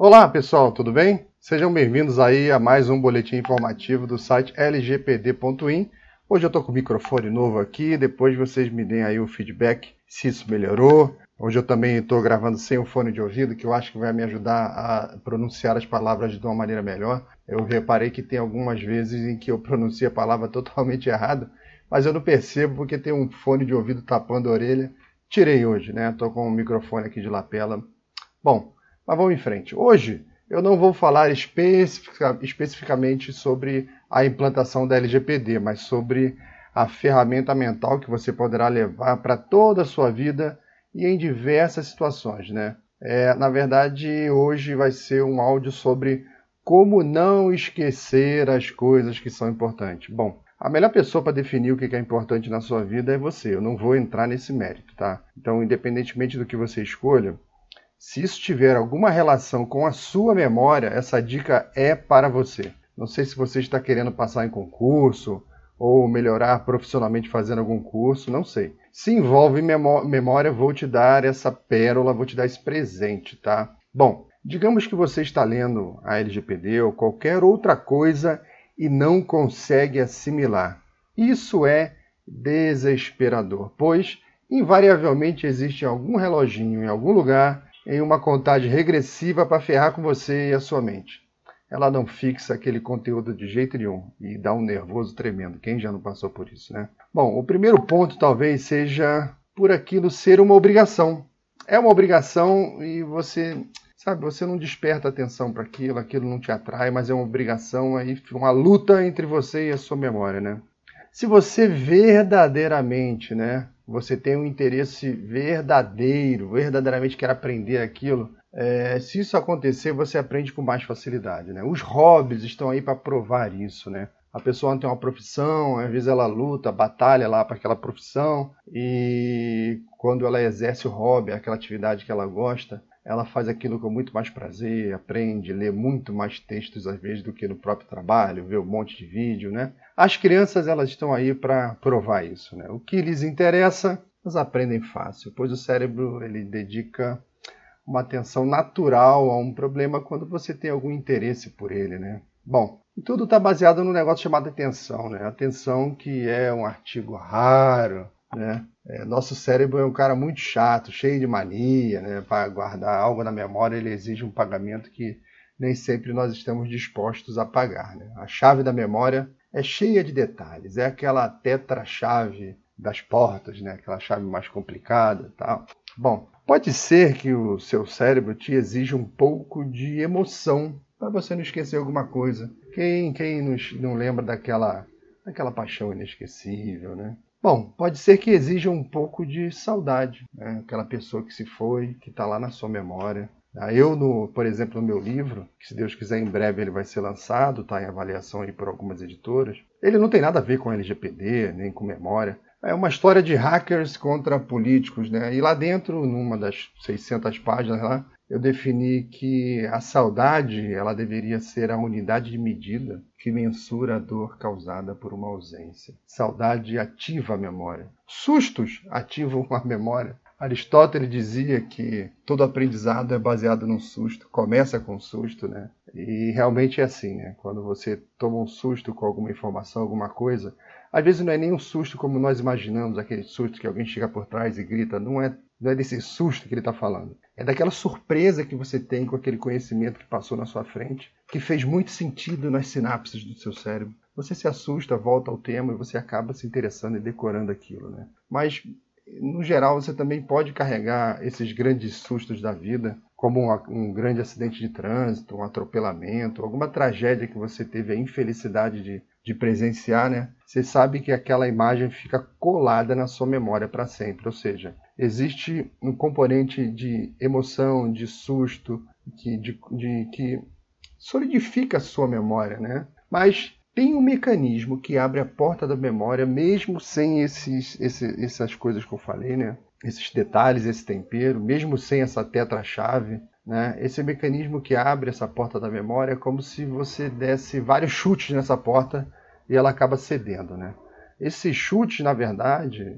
Olá pessoal, tudo bem? Sejam bem-vindos aí a mais um boletim informativo do site lgpd.in. Hoje eu estou com o microfone novo aqui, depois vocês me deem aí o feedback se isso melhorou. Hoje eu também estou gravando sem o fone de ouvido, que eu acho que vai me ajudar a pronunciar as palavras de uma maneira melhor. Eu reparei que tem algumas vezes em que eu pronuncio a palavra totalmente errada, mas eu não percebo porque tem um fone de ouvido tapando a orelha. Tirei hoje, né? Estou com o microfone aqui de lapela. Bom, mas vamos em frente. Hoje eu não vou falar especifica, especificamente sobre a implantação da LGPD, mas sobre a ferramenta mental que você poderá levar para toda a sua vida e em diversas situações, né? É, na verdade, hoje vai ser um áudio sobre como não esquecer as coisas que são importantes. Bom, a melhor pessoa para definir o que é importante na sua vida é você. Eu não vou entrar nesse mérito, tá? Então, independentemente do que você escolha, se isso tiver alguma relação com a sua memória, essa dica é para você. Não sei se você está querendo passar em concurso ou melhorar profissionalmente fazendo algum curso, não sei. Se envolve memória, vou te dar essa pérola, vou te dar esse presente, tá? Bom, digamos que você está lendo a LGPD ou qualquer outra coisa e não consegue assimilar. Isso é desesperador, pois invariavelmente existe algum reloginho em algum lugar em uma contagem regressiva para ferrar com você e a sua mente. Ela não fixa aquele conteúdo de jeito nenhum e dá um nervoso tremendo. Quem já não passou por isso, né? Bom, o primeiro ponto talvez seja por aquilo ser uma obrigação. É uma obrigação e você, sabe, você não desperta atenção para aquilo, aquilo não te atrai, mas é uma obrigação aí, uma luta entre você e a sua memória, né? Se você verdadeiramente, né, você tem um interesse verdadeiro, verdadeiramente quer aprender aquilo, é, se isso acontecer, você aprende com mais facilidade. Né? Os hobbies estão aí para provar isso. Né? A pessoa tem uma profissão, às vezes ela luta, batalha lá para aquela profissão, e quando ela exerce o hobby, aquela atividade que ela gosta, ela faz aquilo com muito mais prazer, aprende, lê muito mais textos às vezes do que no próprio trabalho, vê um monte de vídeo, né? As crianças elas estão aí para provar isso, né? O que lhes interessa, elas aprendem fácil, pois o cérebro ele dedica uma atenção natural a um problema quando você tem algum interesse por ele, né? Bom, tudo está baseado num negócio chamado atenção, né? Atenção que é um artigo raro, né? É, nosso cérebro é um cara muito chato, cheio de mania, né? Para guardar algo na memória, ele exige um pagamento que nem sempre nós estamos dispostos a pagar. Né? A chave da memória é cheia de detalhes, é aquela tetra-chave das portas, né? aquela chave mais complicada tal. Bom, pode ser que o seu cérebro te exija um pouco de emoção para você não esquecer alguma coisa. Quem, quem nos, não lembra daquela, daquela paixão inesquecível, né? Bom, pode ser que exija um pouco de saudade, né? aquela pessoa que se foi, que está lá na sua memória. Ah, eu, no, por exemplo, no meu livro, que se Deus quiser em breve ele vai ser lançado, está em avaliação aí por algumas editoras, ele não tem nada a ver com LGPD, nem com memória. É uma história de hackers contra políticos, né? E lá dentro, numa das 600 páginas lá, eu defini que a saudade ela deveria ser a unidade de medida que mensura a dor causada por uma ausência. Saudade ativa a memória. Sustos ativam a memória. Aristóteles dizia que todo aprendizado é baseado num susto, começa com um susto, né? E realmente é assim, né? Quando você toma um susto com alguma informação, alguma coisa, às vezes não é nem um susto como nós imaginamos, aquele susto que alguém chega por trás e grita, não é não é desse susto que ele está falando. É daquela surpresa que você tem com aquele conhecimento que passou na sua frente, que fez muito sentido nas sinapses do seu cérebro. Você se assusta, volta ao tema e você acaba se interessando e decorando aquilo, né? Mas no geral, você também pode carregar esses grandes sustos da vida, como um, um, grande acidente de trânsito, um atropelamento, alguma tragédia que você teve a infelicidade de, de presenciar, né? Você sabe que aquela imagem fica colada na sua memória para sempre. Ou seja, existe um componente de emoção, de susto, que, de, de, que solidifica a sua memória, né? Mas tem um mecanismo que abre a porta da memória, mesmo sem esses, essas coisas que eu falei, né? Esses detalhes, esse tempero, mesmo sem essa tetra-chave, né? Esse mecanismo que abre essa porta da memória é como se você desse vários chutes nessa porta e ela acaba cedendo, né? Esses chutes, na verdade,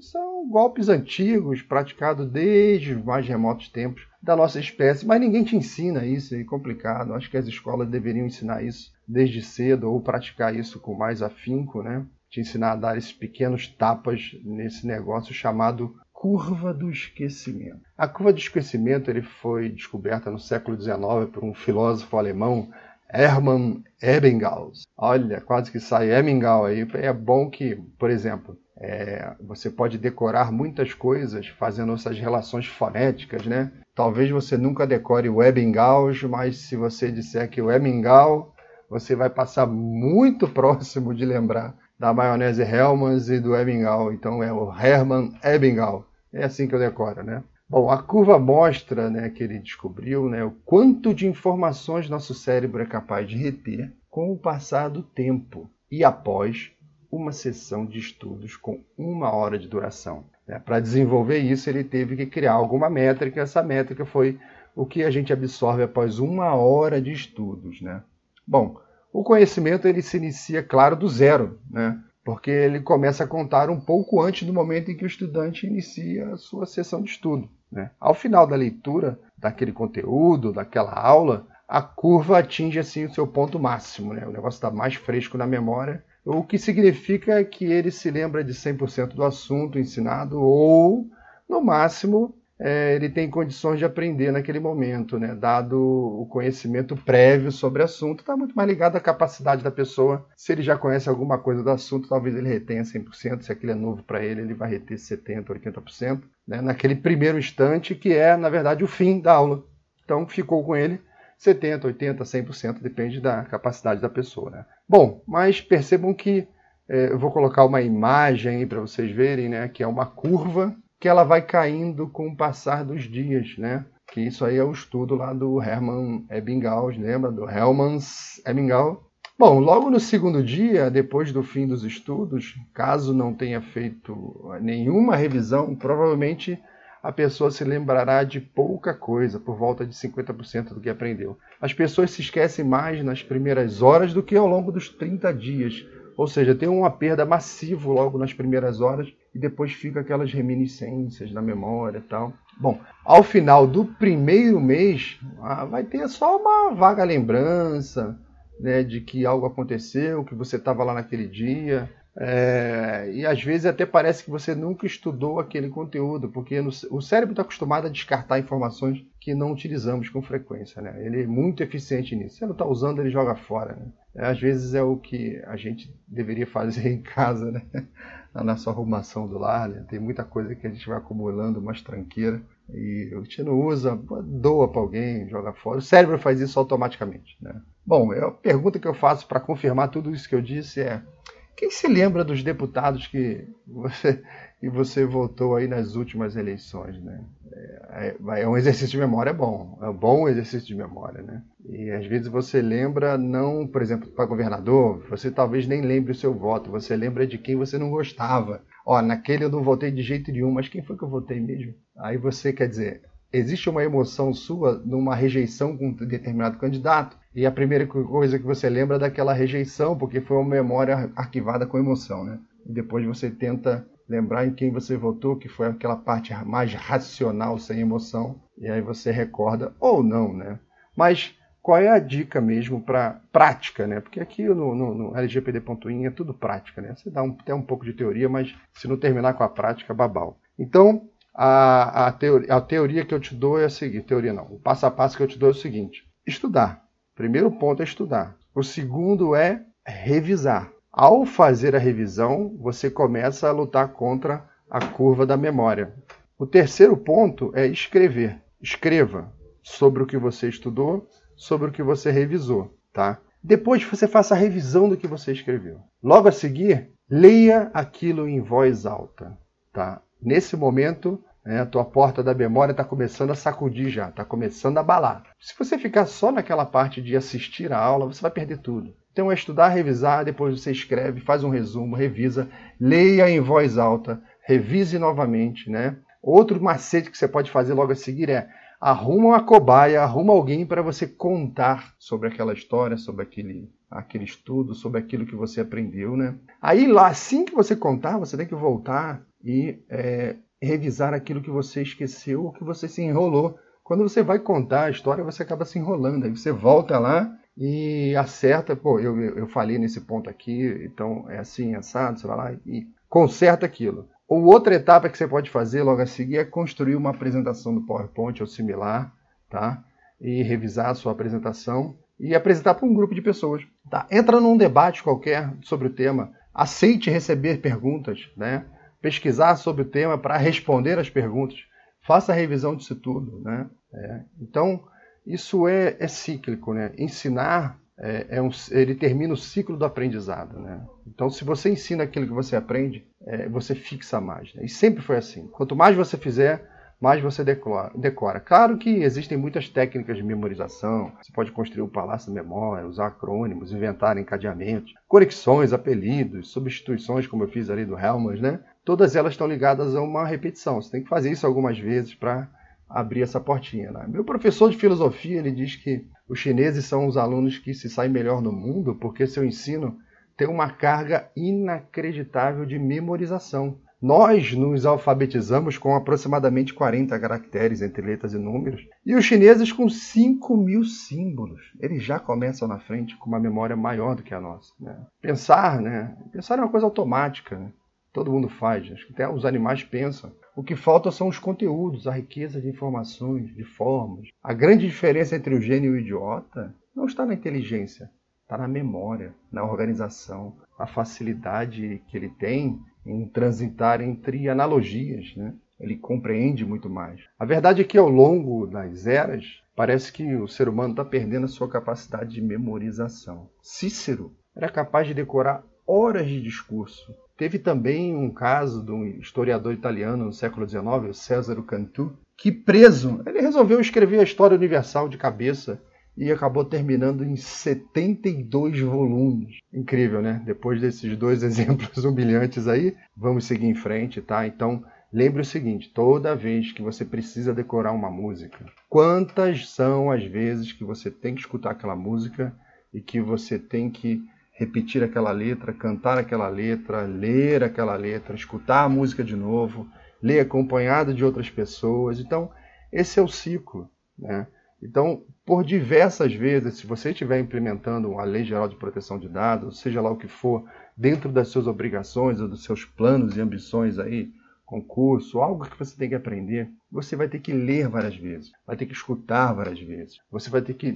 são golpes antigos, praticados desde os mais remotos tempos da nossa espécie, mas ninguém te ensina isso, é complicado. Acho que as escolas deveriam ensinar isso desde cedo ou praticar isso com mais afinco, né? Te ensinar a dar esses pequenos tapas nesse negócio chamado curva do esquecimento. A curva do esquecimento ele foi descoberta no século XIX por um filósofo alemão, Hermann Ebbinghaus. Olha, quase que sai Ebbinghaus aí. É bom que, por exemplo, é, você pode decorar muitas coisas fazendo essas relações fonéticas, né? Talvez você nunca decore o Ebbinghaus, mas se você disser que o Ebbinghaus, você vai passar muito próximo de lembrar da maionese Hellmann's e do Ebbinghaus. Então é o Hermann Ebbinghaus. É assim que eu decoro, né? Bom, a curva mostra, né, que ele descobriu, né, o quanto de informações nosso cérebro é capaz de reter com o passar do tempo e após uma sessão de estudos com uma hora de duração. Né? Para desenvolver isso, ele teve que criar alguma métrica. Essa métrica foi o que a gente absorve após uma hora de estudos. Né? Bom, o conhecimento ele se inicia, claro, do zero. Né? porque ele começa a contar um pouco antes do momento em que o estudante inicia a sua sessão de estudo. Né? Ao final da leitura daquele conteúdo, daquela aula, a curva atinge assim o seu ponto máximo, né? o negócio está mais fresco na memória, o que significa que ele se lembra de 100% do assunto ensinado ou, no máximo, é, ele tem condições de aprender naquele momento, né? dado o conhecimento prévio sobre o assunto. Está muito mais ligado à capacidade da pessoa. Se ele já conhece alguma coisa do assunto, talvez ele retenha 100%. Se aquilo é novo para ele, ele vai reter 70%, 80%. Né? Naquele primeiro instante, que é, na verdade, o fim da aula. Então, ficou com ele 70%, 80%, 100%, depende da capacidade da pessoa. Né? Bom, mas percebam que é, eu vou colocar uma imagem para vocês verem, né, que é uma curva que ela vai caindo com o passar dos dias, né? Que isso aí é o estudo lá do Hermann Ebbinghaus, lembra? Do Hellmans Ebbinghaus. Bom, logo no segundo dia, depois do fim dos estudos, caso não tenha feito nenhuma revisão, provavelmente a pessoa se lembrará de pouca coisa, por volta de 50% do que aprendeu. As pessoas se esquecem mais nas primeiras horas do que ao longo dos 30 dias. Ou seja, tem uma perda massiva logo nas primeiras horas e depois fica aquelas reminiscências na memória e tal. Bom, ao final do primeiro mês, ah, vai ter só uma vaga lembrança né, de que algo aconteceu, que você estava lá naquele dia. É, e às vezes até parece que você nunca estudou aquele conteúdo, porque no, o cérebro está acostumado a descartar informações que não utilizamos com frequência. Né? Ele é muito eficiente nisso. Se não está usando, ele joga fora. Né? Às vezes é o que a gente deveria fazer em casa. Né? na nossa arrumação do lar. Né? Tem muita coisa que a gente vai acumulando, umas tranqueira e a gente não usa, doa para alguém, joga fora. O cérebro faz isso automaticamente. Né? Bom, a pergunta que eu faço para confirmar tudo isso que eu disse é: quem se lembra dos deputados que você e você votou aí nas últimas eleições, né? É, é, é, um exercício de memória bom, é um bom exercício de memória, né? E às vezes você lembra, não, por exemplo, para governador, você talvez nem lembre o seu voto, você lembra de quem você não gostava. Ó, naquele eu não votei de jeito nenhum, mas quem foi que eu votei mesmo? Aí você quer dizer, existe uma emoção sua numa rejeição com um determinado candidato, e a primeira coisa que você lembra é daquela rejeição, porque foi uma memória arquivada com emoção, né? E depois você tenta lembrar em quem você votou, que foi aquela parte mais racional, sem emoção, e aí você recorda ou não, né? Mas qual é a dica mesmo para prática, né? Porque aqui no, no, no LGPD.in é tudo prática, né? Você dá um, até um pouco de teoria, mas se não terminar com a prática, babau. Então, a, a, teoria, a teoria que eu te dou é a seguinte, teoria não, o passo a passo que eu te dou é o seguinte, estudar. Primeiro ponto é estudar. O segundo é revisar. Ao fazer a revisão, você começa a lutar contra a curva da memória. O terceiro ponto é escrever. Escreva sobre o que você estudou, sobre o que você revisou, tá? Depois você faça a revisão do que você escreveu. Logo a seguir, leia aquilo em voz alta, tá? Nesse momento, né, a tua porta da memória está começando a sacudir já, está começando a abalar. Se você ficar só naquela parte de assistir a aula, você vai perder tudo. Então é estudar, revisar, depois você escreve, faz um resumo, revisa, leia em voz alta, revise novamente, né? Outro macete que você pode fazer logo a seguir é arruma uma cobaia, arruma alguém para você contar sobre aquela história, sobre aquele, aquele estudo, sobre aquilo que você aprendeu, né? Aí lá, assim que você contar, você tem que voltar e é, revisar aquilo que você esqueceu ou que você se enrolou. Quando você vai contar a história, você acaba se enrolando. Aí você volta lá e acerta. Pô, eu, eu falei nesse ponto aqui, então é assim, assado, você vai lá e conserta aquilo. Ou outra etapa que você pode fazer logo a seguir é construir uma apresentação do PowerPoint ou similar, tá? E revisar a sua apresentação e apresentar para um grupo de pessoas. Tá? Entra num debate qualquer sobre o tema, aceite receber perguntas, né? pesquisar sobre o tema para responder as perguntas, faça a revisão disso tudo. Né? É. Então, isso é, é, cíclico. Né? Ensinar, é, é um, ele termina o ciclo do aprendizado. Né? Então, se você ensina aquilo que você aprende, é, você fixa mais. Né? E sempre foi assim. Quanto mais você fizer, mais você decora. Claro que existem muitas técnicas de memorização. Você pode construir um palácio de memória, usar acrônimos, inventar encadeamentos, conexões, apelidos, substituições, como eu fiz ali do Helmers, né? Todas elas estão ligadas a uma repetição. Você tem que fazer isso algumas vezes para abrir essa portinha. Né? Meu professor de filosofia ele diz que os chineses são os alunos que se saem melhor no mundo porque seu ensino tem uma carga inacreditável de memorização. Nós nos alfabetizamos com aproximadamente 40 caracteres entre letras e números, e os chineses com 5 mil símbolos. Eles já começam na frente com uma memória maior do que a nossa. Né? Pensar, né? Pensar é uma coisa automática. Né? Todo mundo faz, acho que até os animais pensam. O que falta são os conteúdos, a riqueza de informações, de formas. A grande diferença entre o gênio e o idiota não está na inteligência, está na memória, na organização, a facilidade que ele tem em transitar entre analogias, né? ele compreende muito mais. A verdade é que ao longo das eras, parece que o ser humano está perdendo a sua capacidade de memorização. Cícero era capaz de decorar horas de discurso. Teve também um caso de um historiador italiano no século XIX, o César Cantu, que preso, ele resolveu escrever a história universal de cabeça e acabou terminando em 72 volumes. Incrível, né? Depois desses dois exemplos humilhantes aí, vamos seguir em frente, tá? Então, lembre o seguinte: toda vez que você precisa decorar uma música, quantas são as vezes que você tem que escutar aquela música e que você tem que repetir aquela letra, cantar aquela letra, ler aquela letra, escutar a música de novo, ler acompanhado de outras pessoas. Então, esse é o ciclo, né? Então, por diversas vezes, se você estiver implementando a Lei Geral de Proteção de Dados, seja lá o que for, dentro das suas obrigações ou dos seus planos e ambições aí, concurso, algo que você tem que aprender, você vai ter que ler várias vezes, vai ter que escutar várias vezes, você vai ter que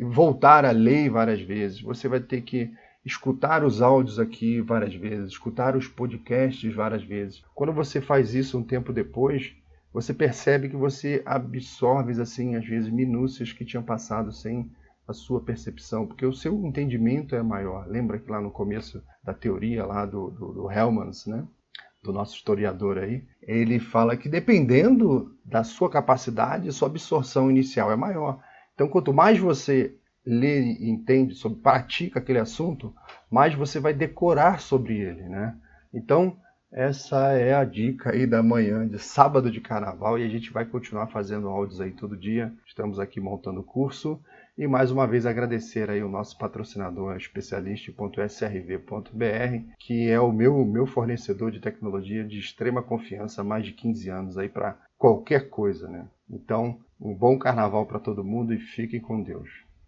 voltar à lei várias vezes, você vai ter que escutar os áudios aqui várias vezes, escutar os podcasts várias vezes. Quando você faz isso um tempo depois, você percebe que você absorve, assim, às vezes, minúcias que tinham passado sem a sua percepção, porque o seu entendimento é maior. Lembra que lá no começo da teoria lá do, do, do né? do nosso historiador aí, ele fala que dependendo da sua capacidade, sua absorção inicial é maior. Então, quanto mais você lê e entende sobre, pratica aquele assunto, mais você vai decorar sobre ele, né? Então, essa é a dica aí da manhã de sábado de carnaval e a gente vai continuar fazendo áudios aí todo dia. Estamos aqui montando o curso e mais uma vez agradecer aí o nosso patrocinador especialista.srv.br, que é o meu meu fornecedor de tecnologia de extrema confiança mais de 15 anos aí para qualquer coisa, né? Então, um bom carnaval para todo mundo e fiquem com Deus.